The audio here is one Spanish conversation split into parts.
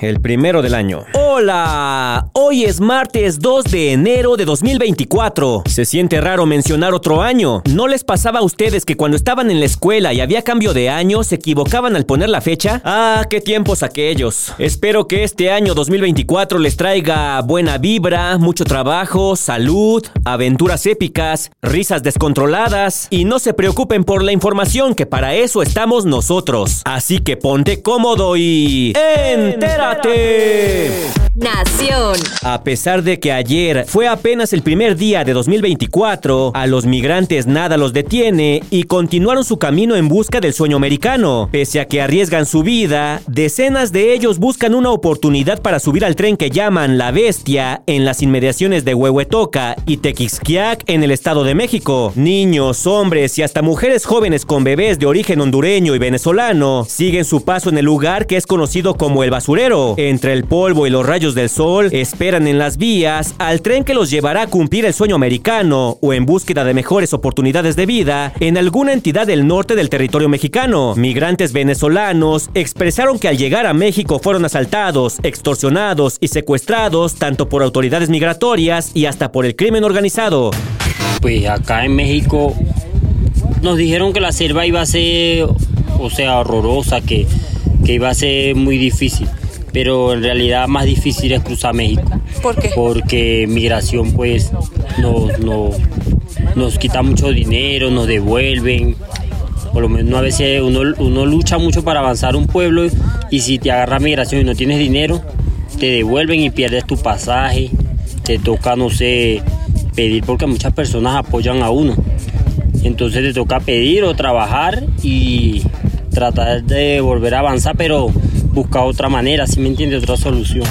el primero del año. Hola, hoy es martes 2 de enero de 2024. Se siente raro mencionar otro año. ¿No les pasaba a ustedes que cuando estaban en la escuela y había cambio de año se equivocaban al poner la fecha? Ah, qué tiempos aquellos. Espero que este año 2024 les traiga buena vibra, mucho trabajo, salud, aventuras épicas, risas descontroladas y no se preocupen por la información que para eso estamos nosotros. Así que ponte cómodo y... ¡Entérate! Nación. A pesar de que ayer fue apenas el primer día de 2024, a los migrantes nada los detiene y continuaron su camino en busca del sueño americano. Pese a que arriesgan su vida, decenas de ellos buscan una oportunidad para subir al tren que llaman La Bestia en las inmediaciones de Huehuetoca y Tequixquiac en el Estado de México. Niños, hombres y hasta mujeres jóvenes con bebés de origen hondureño y venezolano siguen su paso en el lugar que es conocido como el basurero. Entre el polvo y los rayos del sol esperan en las vías al tren que los llevará a cumplir el sueño americano o en búsqueda de mejores oportunidades de vida en alguna entidad del norte del territorio mexicano. Migrantes venezolanos expresaron que al llegar a México fueron asaltados, extorsionados y secuestrados tanto por autoridades migratorias y hasta por el crimen organizado. Pues acá en México nos dijeron que la selva iba a ser, o sea, horrorosa, que, que iba a ser muy difícil pero en realidad más difícil es cruzar México. ¿Por qué? Porque migración pues nos, nos, nos quita mucho dinero, nos devuelven. Por lo menos a veces uno, uno lucha mucho para avanzar un pueblo y si te agarra migración y no tienes dinero, te devuelven y pierdes tu pasaje. Te toca, no sé, pedir porque muchas personas apoyan a uno. Entonces te toca pedir o trabajar y tratar de volver a avanzar, pero busca otra manera, si me entiende, otra solución.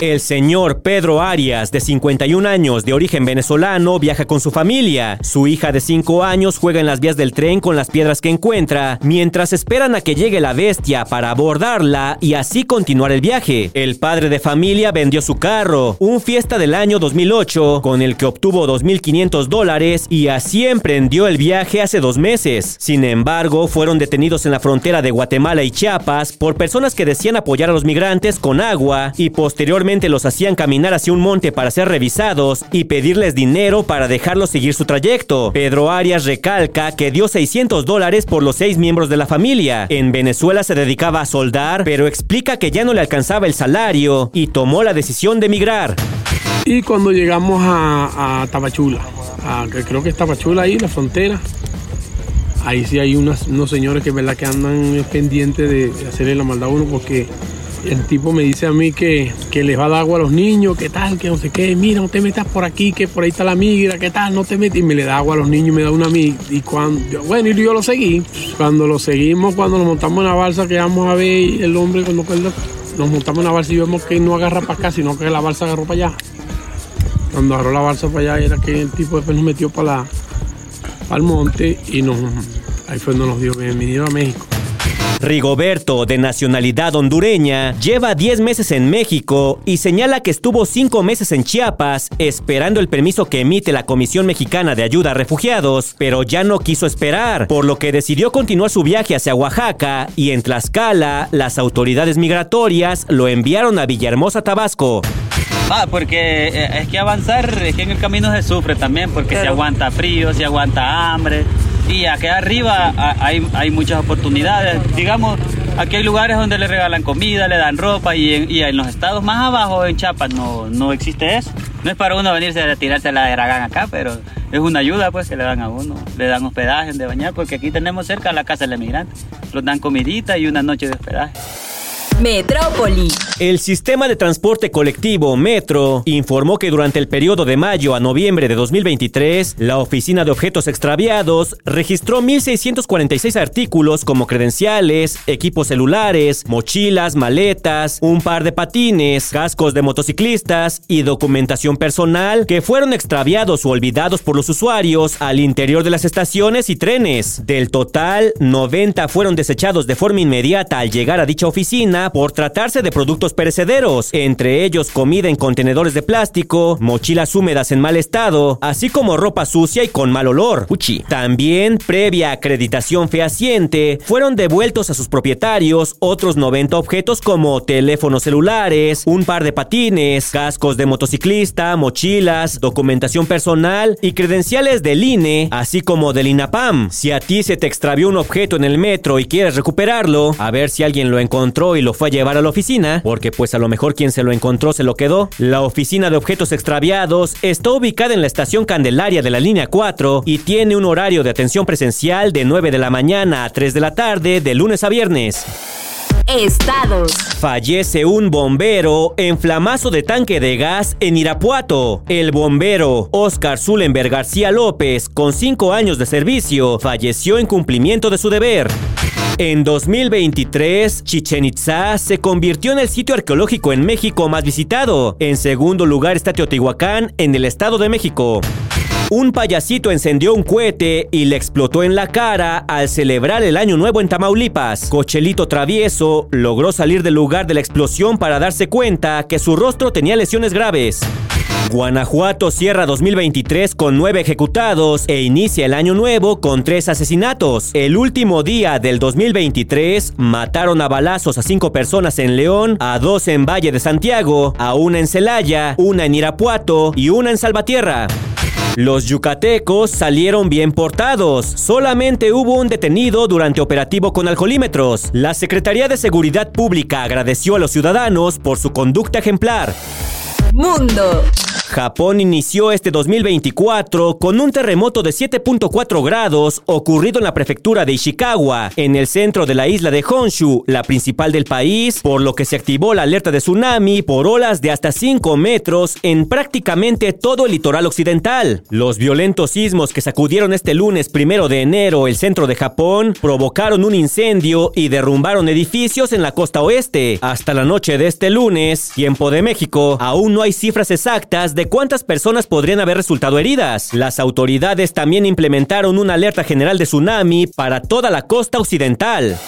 El señor Pedro Arias, de 51 años, de origen venezolano, viaja con su familia. Su hija de 5 años juega en las vías del tren con las piedras que encuentra, mientras esperan a que llegue la bestia para abordarla y así continuar el viaje. El padre de familia vendió su carro, un fiesta del año 2008, con el que obtuvo 2.500 dólares y así emprendió el viaje hace dos meses. Sin embargo, fueron detenidos en la frontera de Guatemala y Chiapas por personas que decían apoyar a los migrantes con agua y posteriormente los hacían caminar hacia un monte para ser revisados y pedirles dinero para dejarlos seguir su trayecto. Pedro Arias recalca que dio 600 dólares por los seis miembros de la familia. En Venezuela se dedicaba a soldar, pero explica que ya no le alcanzaba el salario y tomó la decisión de emigrar. Y cuando llegamos a, a creo que es Tabachula ahí, la frontera, ahí sí hay unos señores que, ¿verdad? que andan pendientes de hacerle la maldad a uno porque el tipo me dice a mí que, que les va a dar agua a los niños, que tal, que no sé qué, mira, no te metas por aquí, que por ahí está la migra, que tal, no te metas. Y me le da agua a los niños me da una migra. Y cuando, bueno, y yo lo seguí. Cuando lo seguimos, cuando nos montamos en la balsa, que vamos a ver el hombre, cuando nos montamos en la balsa y vemos que no agarra para acá, sino que la balsa agarró para allá. Cuando agarró la balsa para allá, era que el tipo después nos metió para, la, para el monte y nos, ahí fue donde nos dio bienvenido a México. Rigoberto, de nacionalidad hondureña, lleva 10 meses en México y señala que estuvo 5 meses en Chiapas esperando el permiso que emite la Comisión Mexicana de Ayuda a Refugiados, pero ya no quiso esperar, por lo que decidió continuar su viaje hacia Oaxaca y en Tlaxcala las autoridades migratorias lo enviaron a Villahermosa, Tabasco. Ah, porque eh, es que avanzar, es que en el camino se sufre también, porque se aguanta frío, se aguanta hambre, y aquí arriba hay, hay muchas oportunidades. Digamos, aquí hay lugares donde le regalan comida, le dan ropa y en, los estados más abajo, en Chiapas, no, no existe eso. No es para uno venirse a tirarse la de Dragán acá, pero es una ayuda pues que le dan a uno. Le dan hospedaje de bañar, porque aquí tenemos cerca la casa del emigrante. Los dan comidita y una noche de hospedaje. Metrópoli. El sistema de transporte colectivo Metro informó que durante el periodo de mayo a noviembre de 2023, la Oficina de Objetos Extraviados registró 1.646 artículos como credenciales, equipos celulares, mochilas, maletas, un par de patines, cascos de motociclistas y documentación personal que fueron extraviados o olvidados por los usuarios al interior de las estaciones y trenes. Del total, 90 fueron desechados de forma inmediata al llegar a dicha oficina por tratarse de productos perecederos, entre ellos comida en contenedores de plástico, mochilas húmedas en mal estado, así como ropa sucia y con mal olor. Uchi. También, previa acreditación fehaciente, fueron devueltos a sus propietarios otros 90 objetos como teléfonos celulares, un par de patines, cascos de motociclista, mochilas, documentación personal y credenciales del INE, así como del INAPAM. Si a ti se te extravió un objeto en el metro y quieres recuperarlo, a ver si alguien lo encontró y lo fue a llevar a la oficina, porque pues a lo mejor quien se lo encontró se lo quedó. La oficina de objetos extraviados está ubicada en la estación Candelaria de la línea 4 y tiene un horario de atención presencial de 9 de la mañana a 3 de la tarde de lunes a viernes. Estados. Fallece un bombero en flamazo de tanque de gas en Irapuato. El bombero Oscar Zulenberg García López, con 5 años de servicio, falleció en cumplimiento de su deber. En 2023, Chichen Itza se convirtió en el sitio arqueológico en México más visitado. En segundo lugar está Teotihuacán, en el Estado de México. Un payasito encendió un cohete y le explotó en la cara al celebrar el Año Nuevo en Tamaulipas. Cochelito travieso logró salir del lugar de la explosión para darse cuenta que su rostro tenía lesiones graves. Guanajuato cierra 2023 con nueve ejecutados e inicia el año nuevo con tres asesinatos. El último día del 2023 mataron a balazos a cinco personas en León, a dos en Valle de Santiago, a una en Celaya, una en Irapuato y una en Salvatierra. Los yucatecos salieron bien portados. Solamente hubo un detenido durante operativo con alcoholímetros. La Secretaría de Seguridad Pública agradeció a los ciudadanos por su conducta ejemplar. Mundo. Japón inició este 2024 con un terremoto de 7.4 grados ocurrido en la prefectura de Ishikawa, en el centro de la isla de Honshu, la principal del país, por lo que se activó la alerta de tsunami por olas de hasta 5 metros en prácticamente todo el litoral occidental. Los violentos sismos que sacudieron este lunes primero de enero el centro de Japón provocaron un incendio y derrumbaron edificios en la costa oeste. Hasta la noche de este lunes, tiempo de México, aún no hay cifras exactas de cuántas personas podrían haber resultado heridas. Las autoridades también implementaron una alerta general de tsunami para toda la costa occidental.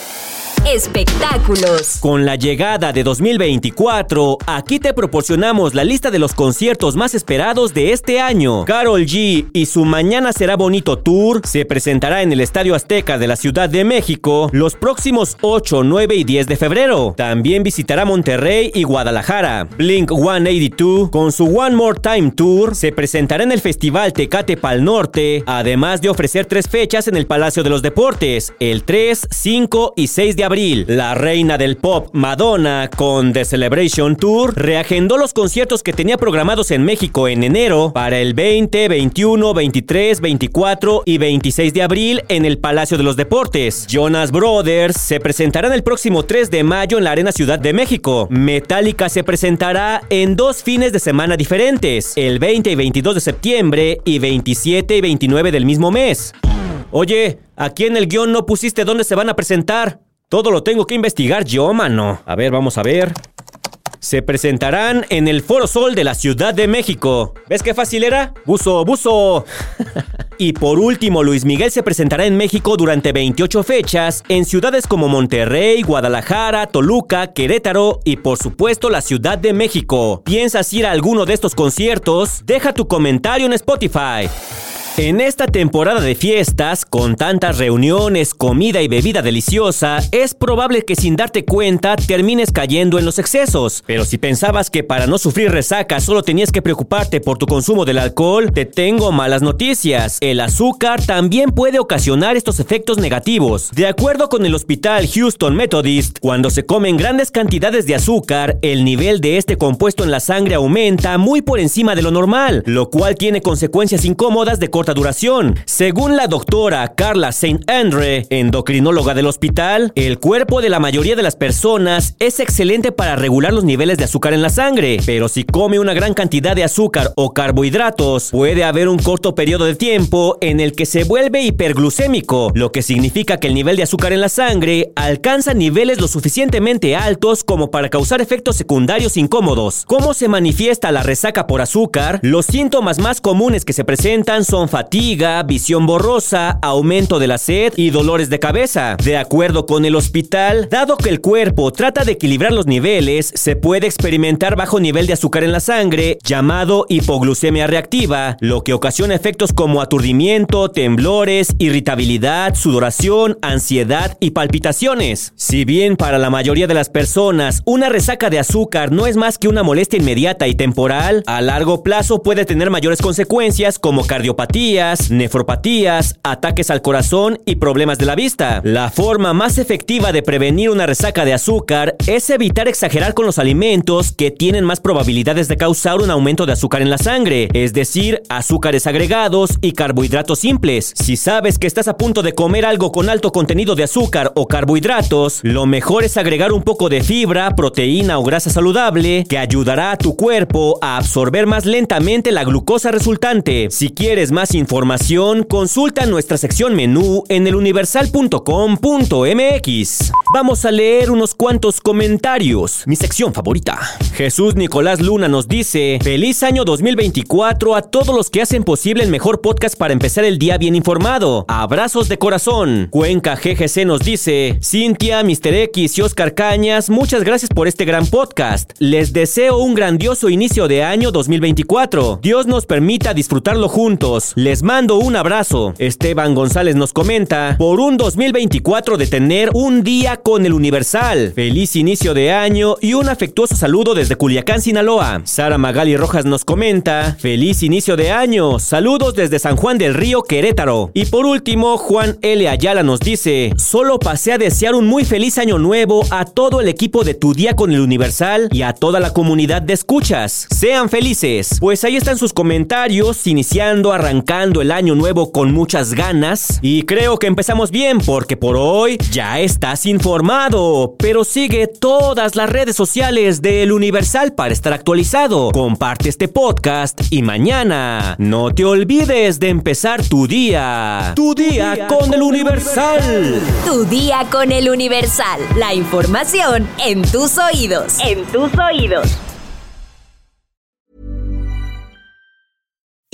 Espectáculos. Con la llegada de 2024, aquí te proporcionamos la lista de los conciertos más esperados de este año. Carol G y su Mañana será bonito tour se presentará en el Estadio Azteca de la Ciudad de México los próximos 8, 9 y 10 de febrero. También visitará Monterrey y Guadalajara. Blink 182 con su One More Time Tour se presentará en el Festival Tecate Pal Norte, además de ofrecer tres fechas en el Palacio de los Deportes, el 3, 5 y 6 de abril. La reina del pop, Madonna, con The Celebration Tour, reagendó los conciertos que tenía programados en México en enero para el 20, 21, 23, 24 y 26 de abril en el Palacio de los Deportes. Jonas Brothers se presentarán el próximo 3 de mayo en la Arena Ciudad de México. Metallica se presentará en dos fines de semana diferentes, el 20 y 22 de septiembre y 27 y 29 del mismo mes. Oye, aquí en el guion no pusiste dónde se van a presentar. Todo lo tengo que investigar yo, mano. A ver, vamos a ver. Se presentarán en el Foro Sol de la Ciudad de México. ¿Ves qué fácil era? Buzo, buzo. y por último, Luis Miguel se presentará en México durante 28 fechas en ciudades como Monterrey, Guadalajara, Toluca, Querétaro y por supuesto la Ciudad de México. ¿Piensas ir a alguno de estos conciertos? Deja tu comentario en Spotify. En esta temporada de fiestas, con tantas reuniones, comida y bebida deliciosa, es probable que sin darte cuenta termines cayendo en los excesos. Pero si pensabas que para no sufrir resaca solo tenías que preocuparte por tu consumo del alcohol, te tengo malas noticias. El azúcar también puede ocasionar estos efectos negativos. De acuerdo con el Hospital Houston Methodist, cuando se comen grandes cantidades de azúcar, el nivel de este compuesto en la sangre aumenta muy por encima de lo normal, lo cual tiene consecuencias incómodas de duración. Según la doctora Carla Saint Andre, endocrinóloga del hospital, el cuerpo de la mayoría de las personas es excelente para regular los niveles de azúcar en la sangre, pero si come una gran cantidad de azúcar o carbohidratos, puede haber un corto periodo de tiempo en el que se vuelve hiperglucémico, lo que significa que el nivel de azúcar en la sangre alcanza niveles lo suficientemente altos como para causar efectos secundarios incómodos. ¿Cómo se manifiesta la resaca por azúcar? Los síntomas más comunes que se presentan son fatiga, visión borrosa, aumento de la sed y dolores de cabeza. De acuerdo con el hospital, dado que el cuerpo trata de equilibrar los niveles, se puede experimentar bajo nivel de azúcar en la sangre, llamado hipoglucemia reactiva, lo que ocasiona efectos como aturdimiento, temblores, irritabilidad, sudoración, ansiedad y palpitaciones. Si bien para la mayoría de las personas una resaca de azúcar no es más que una molestia inmediata y temporal, a largo plazo puede tener mayores consecuencias como nefropatías, ataques al corazón y problemas de la vista. La forma más efectiva de prevenir una resaca de azúcar es evitar exagerar con los alimentos que tienen más probabilidades de causar un aumento de azúcar en la sangre, es decir, azúcares agregados y carbohidratos simples. Si sabes que estás a punto de comer algo con alto contenido de azúcar o carbohidratos, lo mejor es agregar un poco de fibra, proteína o grasa saludable que ayudará a tu cuerpo a absorber más lentamente la glucosa resultante. Si quieres más información, consulta nuestra sección menú en eluniversal.com.mx. Vamos a leer unos cuantos comentarios. Mi sección favorita. Jesús Nicolás Luna nos dice, feliz año 2024 a todos los que hacen posible el mejor podcast para empezar el día bien informado. Abrazos de corazón. Cuenca GGC nos dice, Cintia, Mr. X y Oscar Cañas, muchas gracias por este gran podcast. Les deseo un grandioso inicio de año 2024. Dios nos permita disfrutarlo juntos. Les mando un abrazo. Esteban González nos comenta, por un 2024 de tener un día con el Universal. Feliz inicio de año y un afectuoso saludo desde Culiacán, Sinaloa. Sara Magali Rojas nos comenta, feliz inicio de año. Saludos desde San Juan del Río, Querétaro. Y por último, Juan L. Ayala nos dice, solo pasé a desear un muy feliz año nuevo a todo el equipo de Tu Día con el Universal y a toda la comunidad de escuchas. Sean felices. Pues ahí están sus comentarios, iniciando, arrancando el año nuevo con muchas ganas. Y creo que empezamos bien porque por hoy ya estás informado. Pero sigue todas las redes sociales del Universal para estar actualizado. Comparte este podcast y mañana no te olvides de empezar tu día. Tu día, con, el Universal. Tu día con el Universal. La información en tus oídos. En tus oídos.